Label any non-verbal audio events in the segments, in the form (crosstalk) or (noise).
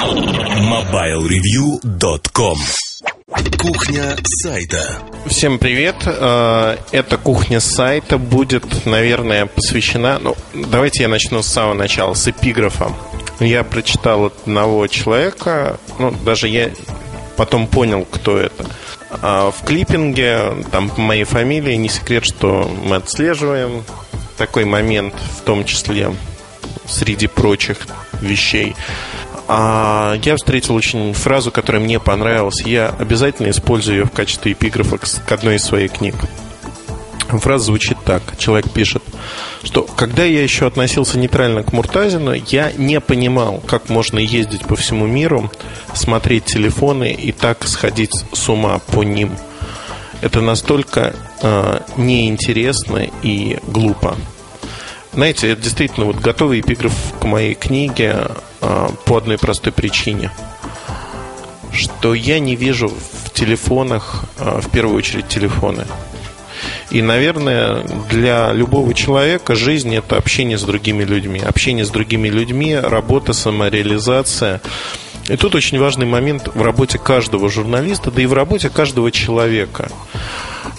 MobileReview.com Кухня сайта. Всем привет. Э, эта кухня сайта будет, наверное, посвящена... Ну, давайте я начну с самого начала, с эпиграфа. Я прочитал одного человека, ну, даже я потом понял, кто это. А в клиппинге, там по моей фамилии, не секрет, что мы отслеживаем такой момент, в том числе среди прочих вещей. А я встретил очень фразу, которая мне понравилась. Я обязательно использую ее в качестве эпиграфа к одной из своих книг. Фраза звучит так. Человек пишет, что когда я еще относился нейтрально к Муртазину, я не понимал, как можно ездить по всему миру, смотреть телефоны и так сходить с ума по ним. Это настолько э, неинтересно и глупо. Знаете, это действительно вот готовый эпиграф к моей книге а, по одной простой причине. Что я не вижу в телефонах, а, в первую очередь, телефоны. И, наверное, для любого человека жизнь – это общение с другими людьми. Общение с другими людьми, работа, самореализация. И тут очень важный момент в работе каждого журналиста, да и в работе каждого человека.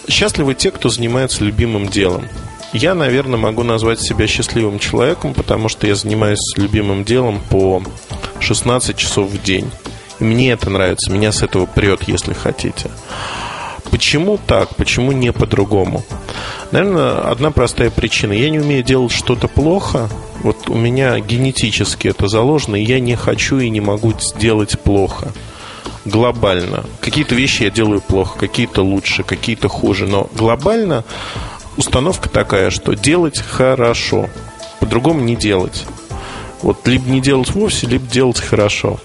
Счастливы те, кто занимается любимым делом. Я, наверное, могу назвать себя счастливым человеком, потому что я занимаюсь любимым делом по 16 часов в день. И мне это нравится, меня с этого прет, если хотите. Почему так? Почему не по-другому? Наверное, одна простая причина. Я не умею делать что-то плохо. Вот у меня генетически это заложено, и я не хочу и не могу сделать плохо. Глобально. Какие-то вещи я делаю плохо, какие-то лучше, какие-то хуже. Но глобально установка такая, что делать хорошо, по-другому не делать. Вот либо не делать вовсе, либо делать хорошо.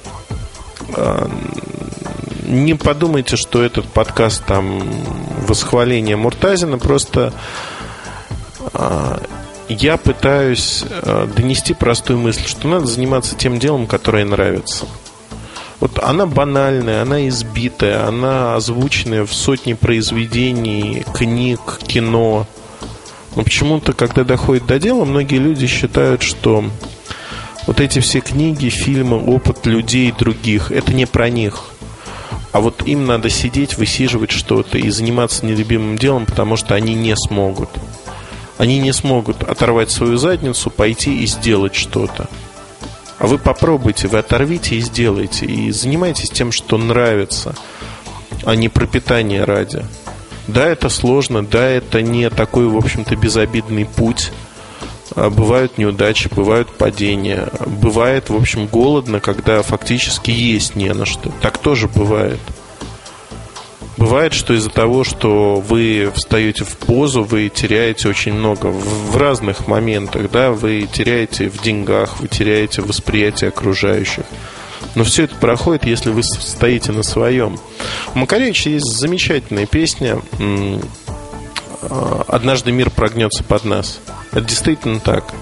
А, не подумайте, что этот подкаст там восхваление Муртазина, просто а, я пытаюсь а, донести простую мысль, что надо заниматься тем делом, которое нравится. Вот она банальная, она избитая, она озвученная в сотни произведений, книг, кино. Но почему-то, когда доходит до дела, многие люди считают, что вот эти все книги, фильмы, опыт людей других, это не про них. А вот им надо сидеть, высиживать что-то и заниматься нелюбимым делом, потому что они не смогут. Они не смогут оторвать свою задницу, пойти и сделать что-то. А вы попробуйте, вы оторвите и сделайте. И занимайтесь тем, что нравится, а не пропитание ради. Да, это сложно, да, это не такой, в общем-то, безобидный путь. А, бывают неудачи, бывают падения. Бывает, в общем, голодно, когда фактически есть не на что. Так тоже бывает. Бывает, что из-за того, что вы встаете в позу, вы теряете очень много в разных моментах, да, вы теряете в деньгах, вы теряете в восприятии окружающих. Но все это проходит, если вы стоите на своем. У Макаревича есть замечательная песня «Однажды мир прогнется под нас». Это действительно так.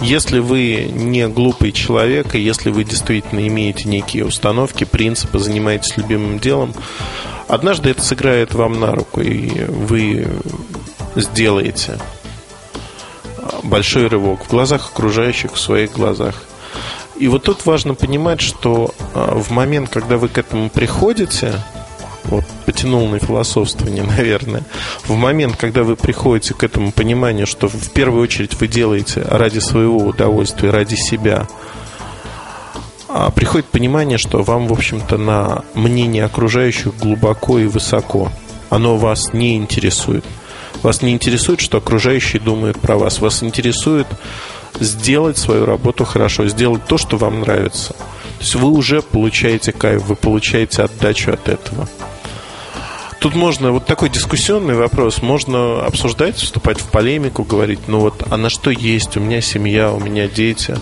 Если вы не глупый человек, и если вы действительно имеете некие установки, принципы, занимаетесь любимым делом, однажды это сыграет вам на руку, и вы сделаете большой рывок в глазах окружающих, в своих глазах. И вот тут важно понимать, что а, в момент, когда вы к этому приходите, вот потянул на философствование, (laughs) наверное, в момент, когда вы приходите к этому пониманию, что в первую очередь вы делаете ради своего удовольствия, ради себя, а приходит понимание, что вам, в общем-то, на мнение окружающих глубоко и высоко. Оно вас не интересует. Вас не интересует, что окружающие думают про вас. Вас интересует сделать свою работу хорошо, сделать то, что вам нравится. То есть вы уже получаете кайф, вы получаете отдачу от этого. Тут можно, вот такой дискуссионный вопрос, можно обсуждать, вступать в полемику, говорить, ну вот, а на что есть, у меня семья, у меня дети.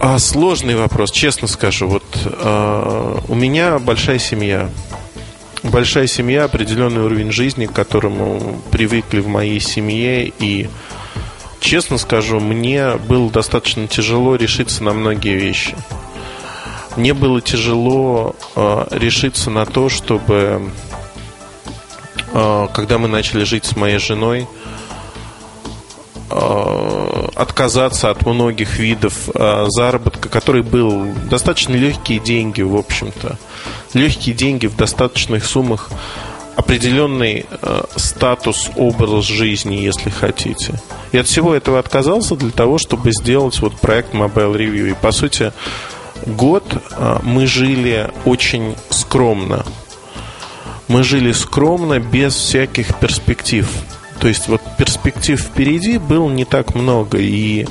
А сложный вопрос, честно скажу, вот э, у меня большая семья, большая семья, определенный уровень жизни, к которому привыкли в моей семье, и честно скажу, мне было достаточно тяжело решиться на многие вещи. Мне было тяжело э, решиться на то, чтобы, э, когда мы начали жить с моей женой, э, отказаться от многих видов э, заработка, который был достаточно легкие деньги, в общем-то. Легкие деньги в достаточных суммах, определенный э, статус, образ жизни, если хотите. И от всего этого отказался для того, чтобы сделать вот проект Mobile Review. И по сути, год э, мы жили очень скромно. Мы жили скромно, без всяких перспектив. То есть вот перспектив впереди было не так много и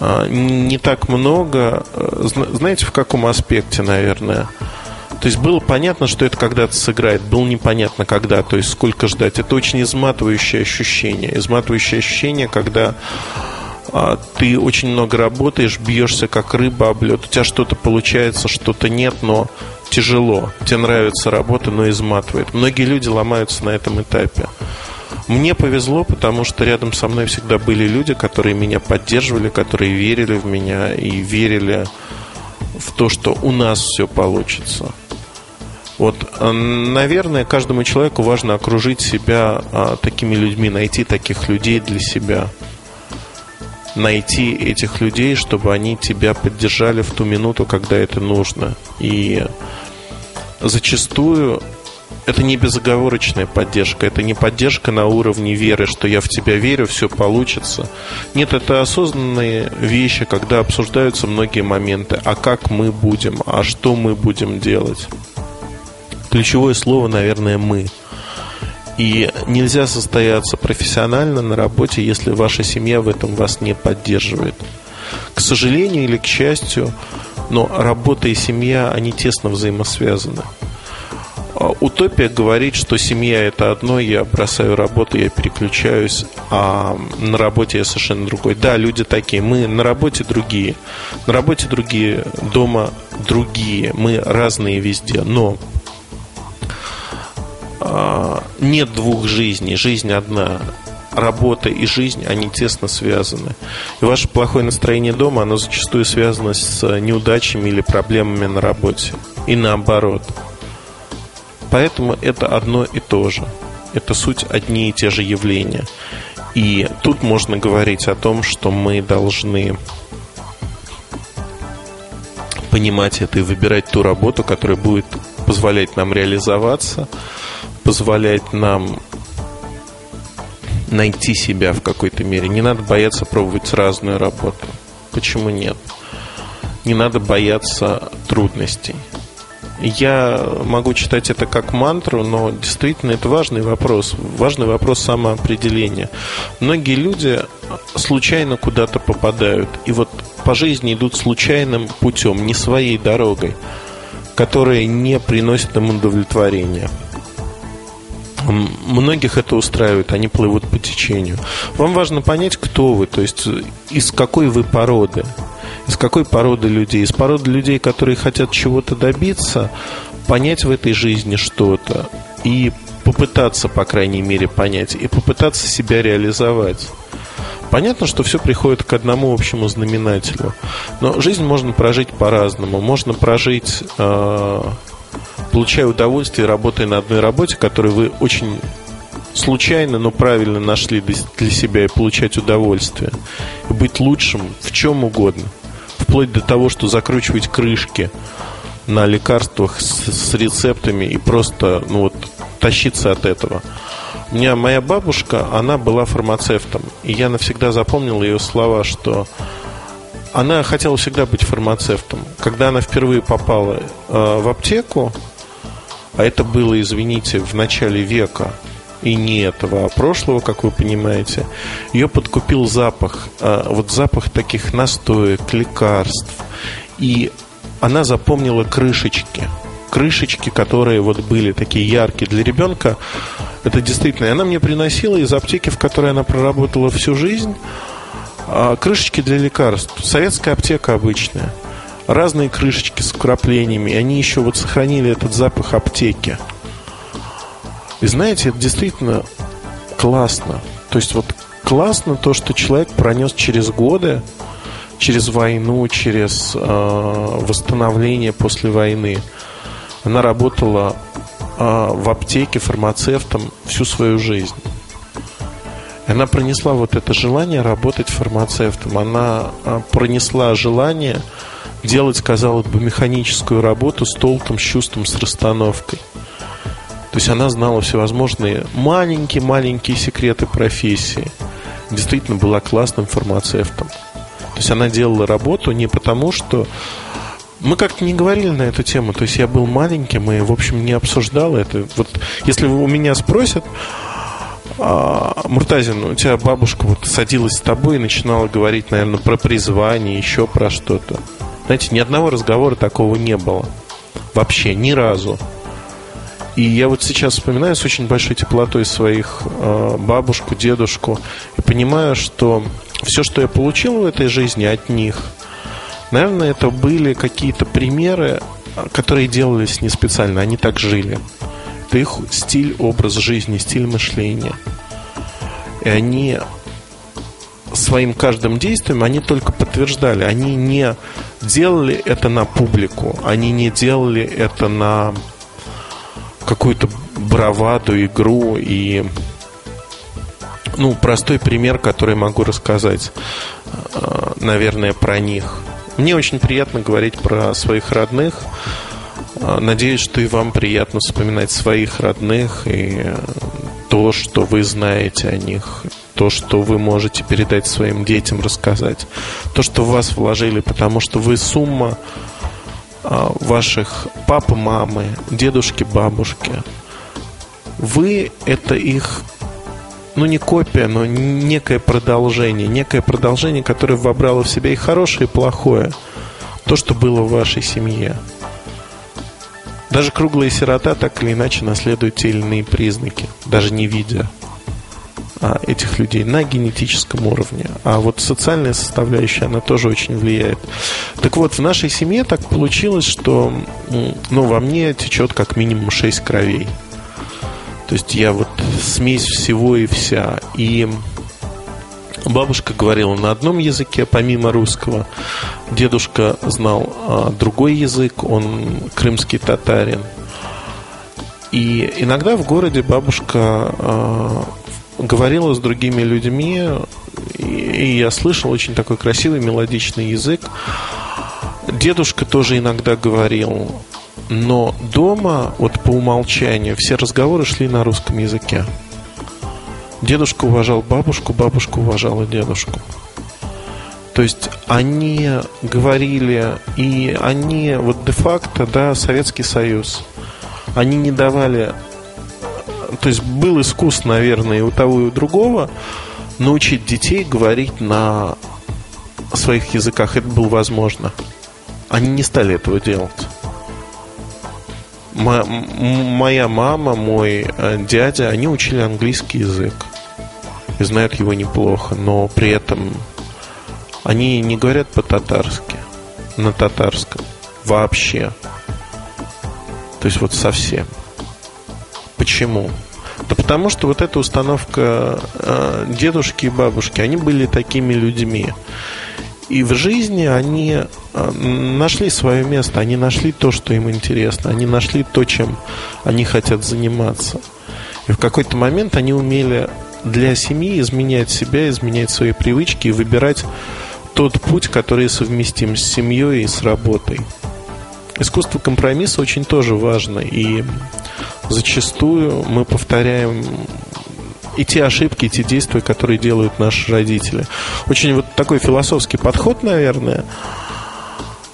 а, не так много, э, знаете, в каком аспекте, наверное. То есть было понятно, что это когда-то сыграет, было непонятно когда, то есть сколько ждать. Это очень изматывающее ощущение. Изматывающее ощущение, когда а, ты очень много работаешь, бьешься как рыба об лед, у тебя что-то получается, что-то нет, но тяжело. Тебе нравится работа, но изматывает. Многие люди ломаются на этом этапе. Мне повезло, потому что рядом со мной всегда были люди, которые меня поддерживали, которые верили в меня и верили в то, что у нас все получится. Вот, э, наверное, каждому человеку важно окружить себя а, такими людьми, найти таких людей для себя. Найти этих людей, чтобы они тебя поддержали в ту минуту, когда это нужно. И зачастую это не безоговорочная поддержка, это не поддержка на уровне веры, что я в тебя верю, все получится. Нет, это осознанные вещи, когда обсуждаются многие моменты. А как мы будем, а что мы будем делать? Ключевое слово, наверное, мы. И нельзя состояться профессионально на работе, если ваша семья в этом вас не поддерживает. К сожалению или к счастью, но работа и семья, они тесно взаимосвязаны. А, утопия говорит, что семья это одно, я бросаю работу, я переключаюсь, а на работе я совершенно другой. Да, люди такие, мы на работе другие, на работе другие, дома другие, мы разные везде, но нет двух жизней, жизнь одна. Работа и жизнь, они тесно связаны. И ваше плохое настроение дома, оно зачастую связано с неудачами или проблемами на работе. И наоборот – Поэтому это одно и то же. Это суть одни и те же явления. И тут можно говорить о том, что мы должны понимать это и выбирать ту работу, которая будет позволять нам реализоваться, позволять нам найти себя в какой-то мере. Не надо бояться пробовать разную работу. Почему нет? Не надо бояться трудностей. Я могу читать это как мантру, но действительно это важный вопрос. Важный вопрос самоопределения. Многие люди случайно куда-то попадают. И вот по жизни идут случайным путем, не своей дорогой, которая не приносит им удовлетворения. Многих это устраивает, они плывут по течению. Вам важно понять, кто вы, то есть из какой вы породы из какой породы людей? Из породы людей, которые хотят чего-то добиться, понять в этой жизни что-то и попытаться, по крайней мере, понять, и попытаться себя реализовать. Понятно, что все приходит к одному общему знаменателю. Но жизнь можно прожить по-разному. Можно прожить, э, получая удовольствие, работая на одной работе, которую вы очень случайно, но правильно нашли для себя и получать удовольствие. И быть лучшим в чем угодно – вплоть до того, что закручивать крышки на лекарствах с, с рецептами и просто ну вот, тащиться от этого. У меня моя бабушка, она была фармацевтом, и я навсегда запомнил ее слова, что она хотела всегда быть фармацевтом. Когда она впервые попала э, в аптеку, а это было, извините, в начале века, и не этого, а прошлого, как вы понимаете, ее подкупил запах, а, вот запах таких настоек, лекарств. И она запомнила крышечки. Крышечки, которые вот были такие яркие для ребенка. Это действительно. И она мне приносила из аптеки, в которой она проработала всю жизнь, а, крышечки для лекарств. Советская аптека обычная. Разные крышечки с вкраплениями. И они еще вот сохранили этот запах аптеки. И знаете, это действительно классно. То есть вот классно то, что человек пронес через годы, через войну, через э, восстановление после войны. Она работала э, в аптеке фармацевтом всю свою жизнь. Она пронесла вот это желание работать фармацевтом. Она а, пронесла желание делать, казалось бы, механическую работу с толком, с чувством, с расстановкой. То есть она знала всевозможные маленькие-маленькие секреты профессии. Действительно была классным фармацевтом. То есть она делала работу не потому, что мы как-то не говорили на эту тему. То есть я был маленьким и, в общем, не обсуждал это. Вот если у меня спросят, а, Муртазин, у тебя бабушка вот садилась с тобой и начинала говорить, наверное, про призвание, еще про что-то. Знаете, ни одного разговора такого не было. Вообще, ни разу. И я вот сейчас вспоминаю с очень большой теплотой своих э, бабушку, дедушку и понимаю, что все, что я получил в этой жизни от них, наверное, это были какие-то примеры, которые делались не специально, они так жили. Это их стиль, образ жизни, стиль мышления. И они своим каждым действием, они только подтверждали, они не делали это на публику, они не делали это на какую-то браваду, игру и ну, простой пример, который могу рассказать, э, наверное, про них. Мне очень приятно говорить про своих родных. Э, надеюсь, что и вам приятно вспоминать своих родных и то, что вы знаете о них, то, что вы можете передать своим детям, рассказать, то, что в вас вложили, потому что вы сумма э, ваших папы, мамы, дедушки, бабушки. Вы – это их ну не копия, но некое продолжение, некое продолжение, которое вобрало в себя и хорошее, и плохое. То, что было в вашей семье. Даже круглая сирота так или иначе наследует те или иные признаки, даже не видя а, этих людей на генетическом уровне. А вот социальная составляющая, она тоже очень влияет. Так вот, в нашей семье так получилось, что ну, во мне течет как минимум 6 кровей. То есть я вот смесь всего и вся. И бабушка говорила на одном языке, помимо русского. Дедушка знал а, другой язык, он крымский татарин. И иногда в городе бабушка а, говорила с другими людьми, и я слышал очень такой красивый мелодичный язык. Дедушка тоже иногда говорил. Но дома, вот по умолчанию, все разговоры шли на русском языке. Дедушка уважал бабушку, бабушка уважала дедушку. То есть они говорили, и они, вот де-факто, да, Советский Союз, они не давали, то есть был искус, наверное, и у того, и у другого, научить детей говорить на своих языках. Это было возможно. Они не стали этого делать моя мама, мой э, дядя, они учили английский язык и знают его неплохо, но при этом они не говорят по-татарски, на татарском вообще. То есть вот совсем. Почему? Да потому что вот эта установка э, дедушки и бабушки, они были такими людьми. И в жизни они э, нашли свое место, они нашли то, что им интересно, они нашли то, чем они хотят заниматься. И в какой-то момент они умели для семьи изменять себя, изменять свои привычки и выбирать тот путь, который совместим с семьей и с работой. Искусство компромисса очень тоже важно, и зачастую мы повторяем и те ошибки, и те действия, которые делают наши родители. Очень вот такой философский подход, наверное.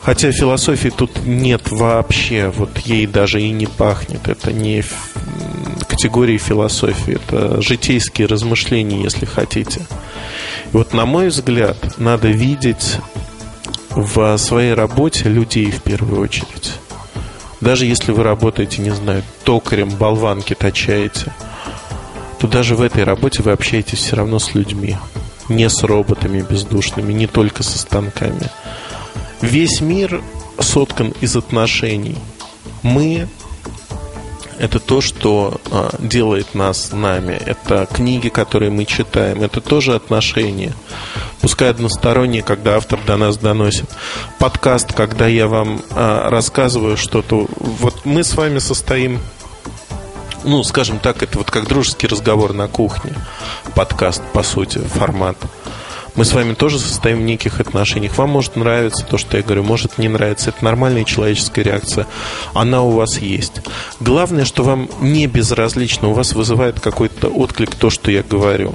Хотя философии тут нет вообще, вот ей даже и не пахнет. Это не категории философии, это житейские размышления, если хотите. И вот на мой взгляд, надо видеть в своей работе людей в первую очередь. Даже если вы работаете, не знаю, токарем, болванки точаете – то даже в этой работе вы общаетесь все равно с людьми. Не с роботами бездушными, не только со станками. Весь мир соткан из отношений. Мы это то, что а, делает нас нами. Это книги, которые мы читаем. Это тоже отношения. Пускай односторонние, когда автор до нас доносит. Подкаст, когда я вам а, рассказываю что-то. Вот мы с вами состоим ну, скажем так, это вот как дружеский разговор на кухне, подкаст, по сути, формат. Мы с вами тоже состоим в неких отношениях. Вам может нравиться то, что я говорю, может не нравиться. Это нормальная человеческая реакция. Она у вас есть. Главное, что вам не безразлично, у вас вызывает какой-то отклик то, что я говорю.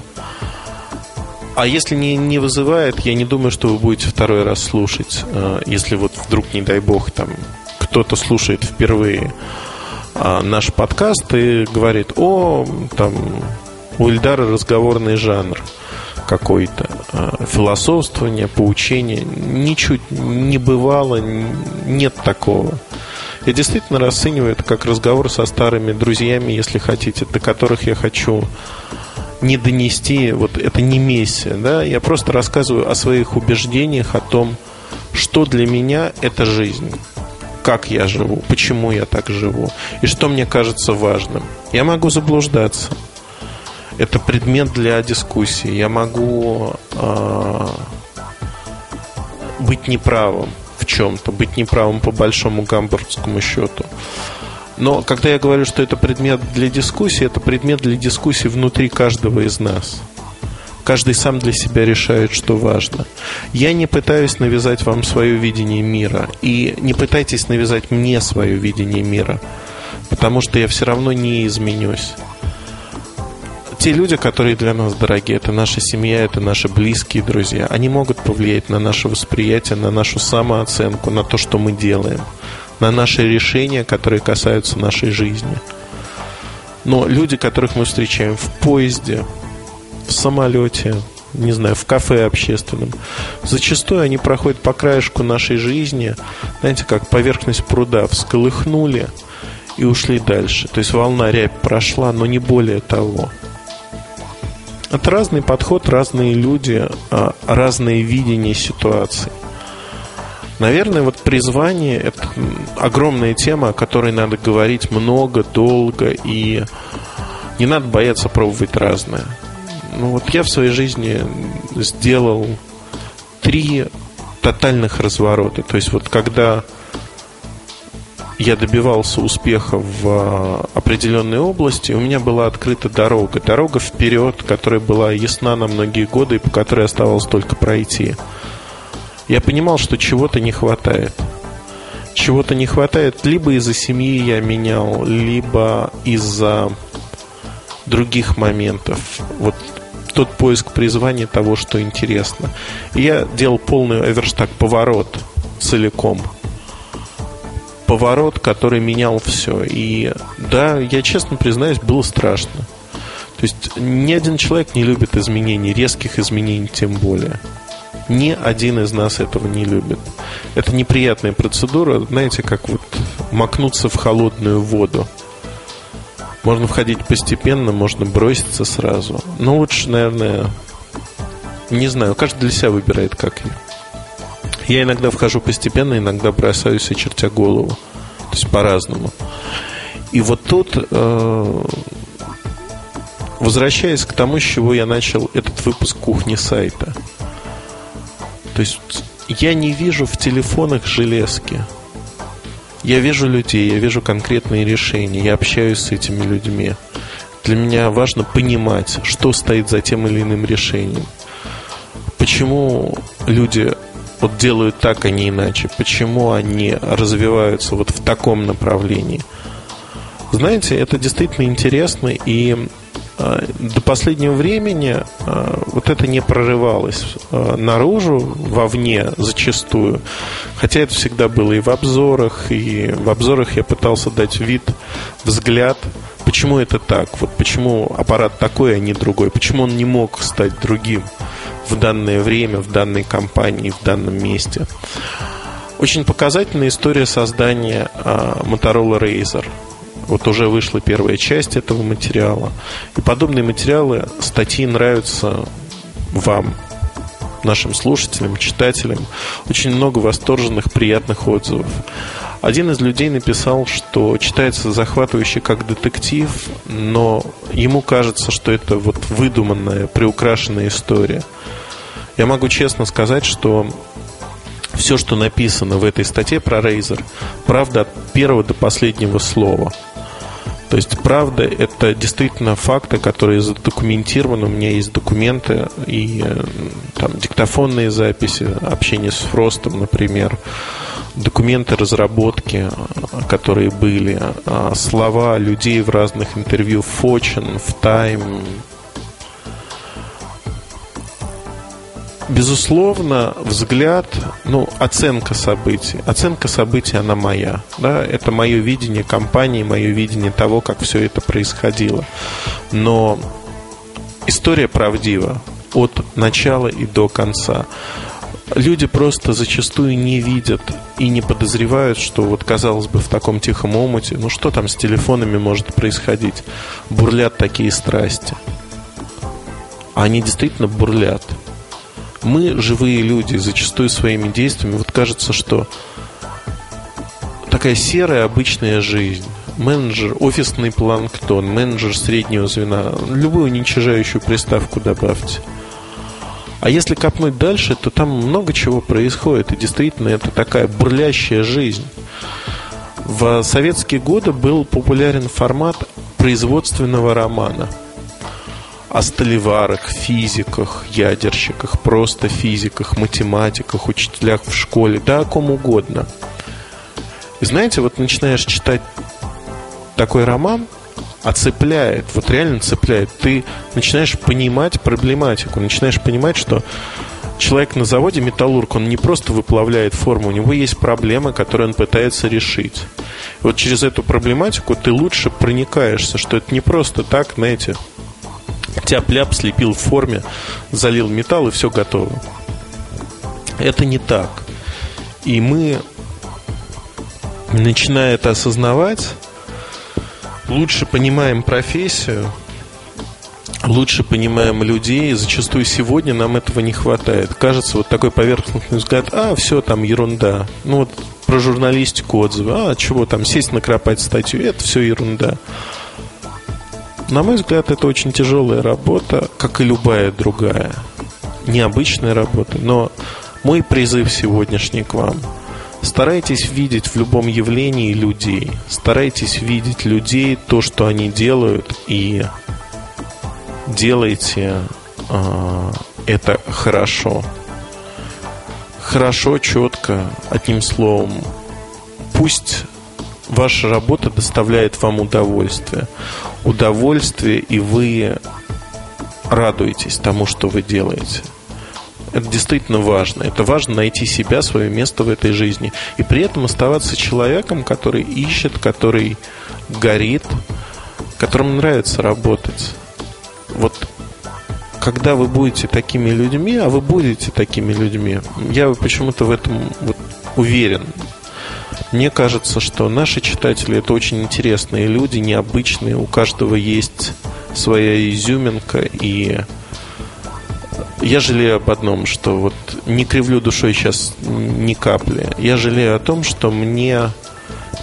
А если не, не вызывает, я не думаю, что вы будете второй раз слушать. Э, если вот вдруг, не дай бог, там кто-то слушает впервые а, наш подкаст и говорит, о, там, у Ильдара разговорный жанр какой-то, а, философствование, поучение. Ничуть не бывало, нет такого. Я действительно расцениваю это как разговор со старыми друзьями, если хотите, до которых я хочу не донести, вот это не миссия, да, я просто рассказываю о своих убеждениях, о том, что для меня это жизнь как я живу, почему я так живу и что мне кажется важным. Я могу заблуждаться. Это предмет для дискуссии. Я могу э, быть неправым в чем-то, быть неправым по большому гамбургскому счету. Но когда я говорю, что это предмет для дискуссии, это предмет для дискуссии внутри каждого из нас. Каждый сам для себя решает, что важно. Я не пытаюсь навязать вам свое видение мира. И не пытайтесь навязать мне свое видение мира. Потому что я все равно не изменюсь. Те люди, которые для нас дорогие, это наша семья, это наши близкие друзья, они могут повлиять на наше восприятие, на нашу самооценку, на то, что мы делаем, на наши решения, которые касаются нашей жизни. Но люди, которых мы встречаем в поезде, в самолете, не знаю, в кафе общественном. Зачастую они проходят по краешку нашей жизни, знаете, как поверхность пруда всколыхнули и ушли дальше. То есть волна рябь прошла, но не более того. Это разный подход, разные люди, а, разные видения ситуации. Наверное, вот призвание – это огромная тема, о которой надо говорить много, долго, и не надо бояться пробовать разное. Ну вот я в своей жизни сделал три тотальных разворота. То есть вот когда я добивался успеха в а, определенной области, у меня была открыта дорога. Дорога вперед, которая была ясна на многие годы и по которой оставалось только пройти. Я понимал, что чего-то не хватает. Чего-то не хватает либо из-за семьи я менял, либо из-за других моментов. Вот тот поиск призвания того, что интересно. Я делал полный оверштаг, поворот целиком. Поворот, который менял все. И да, я честно признаюсь, было страшно. То есть ни один человек не любит изменений, резких изменений тем более. Ни один из нас этого не любит. Это неприятная процедура, знаете, как вот макнуться в холодную воду. Можно входить постепенно, можно броситься сразу. Но лучше, наверное, не знаю, каждый для себя выбирает, как я. Я иногда вхожу постепенно, иногда бросаюсь и чертя голову. То есть по-разному. И вот тут, э, возвращаясь к тому, с чего я начал этот выпуск кухни сайта. То есть я не вижу в телефонах железки. Я вижу людей, я вижу конкретные решения, я общаюсь с этими людьми. Для меня важно понимать, что стоит за тем или иным решением. Почему люди вот делают так, а не иначе? Почему они развиваются вот в таком направлении? Знаете, это действительно интересно, и до последнего времени а, вот это не прорывалось а, наружу, вовне зачастую. Хотя это всегда было и в обзорах, и в обзорах я пытался дать вид, взгляд, почему это так, вот почему аппарат такой, а не другой, почему он не мог стать другим в данное время, в данной компании, в данном месте. Очень показательная история создания Motorola Razer – вот уже вышла первая часть этого материала. И подобные материалы, статьи нравятся вам, нашим слушателям, читателям. Очень много восторженных, приятных отзывов. Один из людей написал, что читается захватывающе как детектив, но ему кажется, что это вот выдуманная, приукрашенная история. Я могу честно сказать, что все, что написано в этой статье про Razer, правда от первого до последнего слова – То есть, правда, это действительно факты, которые задокументированы. У меня есть документы и э, там диктофонные записи, общение с Фростом, например, документы разработки, которые были, а слова людей в разных интервью Fortune, в Time, Безусловно, взгляд, ну, оценка событий. Оценка событий, она моя. Да? Это мое видение компании, мое видение того, как все это происходило. Но история правдива от начала и до конца. Люди просто зачастую не видят и не подозревают, что вот, казалось бы, в таком тихом омуте, ну что там с телефонами может происходить? Бурлят такие страсти. Они действительно бурлят мы, живые люди, зачастую своими действиями, вот кажется, что такая серая обычная жизнь. Менеджер, офисный планктон, менеджер среднего звена, любую уничижающую приставку добавьте. А если копнуть дальше, то там много чего происходит. И действительно, это такая бурлящая жизнь. В советские годы был популярен формат производственного романа – о столеварах, физиках, ядерщиках, просто физиках, математиках, учителях в школе, да о ком угодно. И знаете, вот начинаешь читать такой роман, а цепляет, вот реально цепляет. Ты начинаешь понимать проблематику, начинаешь понимать, что человек на заводе металлург, он не просто выплавляет форму, у него есть проблемы, которые он пытается решить. И вот через эту проблематику ты лучше проникаешься, что это не просто так, знаете, тяп-ляп слепил в форме, залил металл и все готово. Это не так. И мы, начиная это осознавать, лучше понимаем профессию, лучше понимаем людей. И зачастую сегодня нам этого не хватает. Кажется, вот такой поверхностный взгляд, а, все там ерунда. Ну вот про журналистику отзывы, а, чего там, сесть накропать статью, это все ерунда. На мой взгляд, это очень тяжелая работа, как и любая другая. Необычная работа. Но мой призыв сегодняшний к вам. Старайтесь видеть в любом явлении людей. Старайтесь видеть людей, то, что они делают, и делайте э, это хорошо. Хорошо, четко, одним словом. Пусть ваша работа доставляет вам удовольствие. Удовольствие, и вы радуетесь тому, что вы делаете. Это действительно важно. Это важно найти себя, свое место в этой жизни. И при этом оставаться человеком, который ищет, который горит, которому нравится работать. Вот когда вы будете такими людьми, а вы будете такими людьми, я почему-то в этом вот уверен. Мне кажется, что наши читатели это очень интересные люди, необычные. У каждого есть своя изюминка, и я жалею об одном, что вот не кривлю душой сейчас ни капли. Я жалею о том, что мне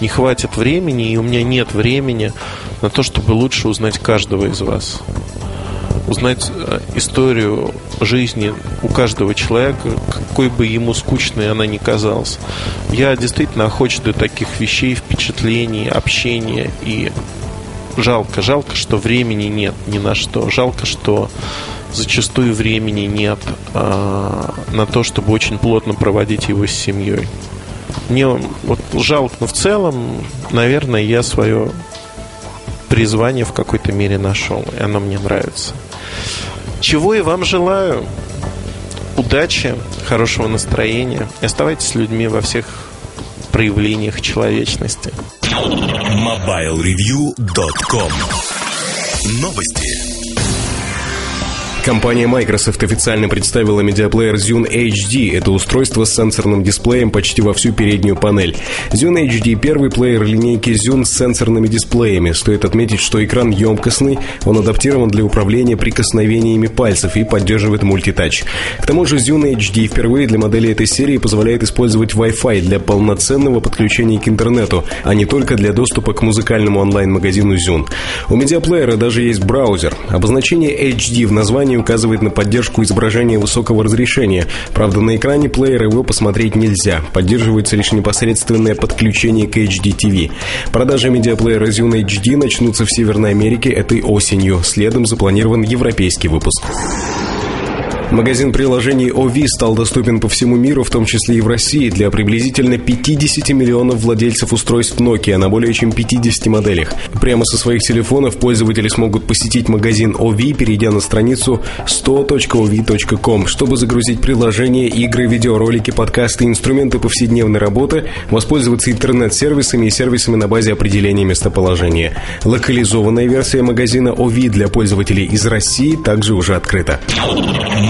не хватит времени, и у меня нет времени на то, чтобы лучше узнать каждого из вас узнать э, историю жизни у каждого человека, какой бы ему скучной она ни казалась. Я действительно охоч до таких вещей, впечатлений, общения и жалко, жалко, что времени нет ни на что. Жалко, что зачастую времени нет а, на то, чтобы очень плотно проводить его с семьей. Мне вот жалко, но в целом, наверное, я свое призвание в какой-то мере нашел, и оно мне нравится. Чего и вам желаю. Удачи, хорошего настроения. И оставайтесь людьми во всех проявлениях человечности. MobileReview.com Новости. Компания Microsoft официально представила медиаплеер Zune HD. Это устройство с сенсорным дисплеем почти во всю переднюю панель. Zune HD – первый плеер линейки Zune с сенсорными дисплеями. Стоит отметить, что экран емкостный, он адаптирован для управления прикосновениями пальцев и поддерживает мультитач. К тому же Zune HD впервые для модели этой серии позволяет использовать Wi-Fi для полноценного подключения к интернету, а не только для доступа к музыкальному онлайн-магазину Zune. У медиаплеера даже есть браузер. Обозначение HD в названии указывает на поддержку изображения высокого разрешения. Правда, на экране плеера его посмотреть нельзя. Поддерживается лишь непосредственное подключение к HD TV. Продажи медиаплеера Zune HD начнутся в Северной Америке этой осенью. Следом запланирован европейский выпуск. Магазин приложений OV стал доступен по всему миру, в том числе и в России, для приблизительно 50 миллионов владельцев устройств Nokia на более чем 50 моделях. Прямо со своих телефонов пользователи смогут посетить магазин OV, перейдя на страницу 100.ov.com, чтобы загрузить приложения, игры, видеоролики, подкасты, инструменты повседневной работы, воспользоваться интернет-сервисами и сервисами на базе определения местоположения. Локализованная версия магазина OV для пользователей из России также уже открыта.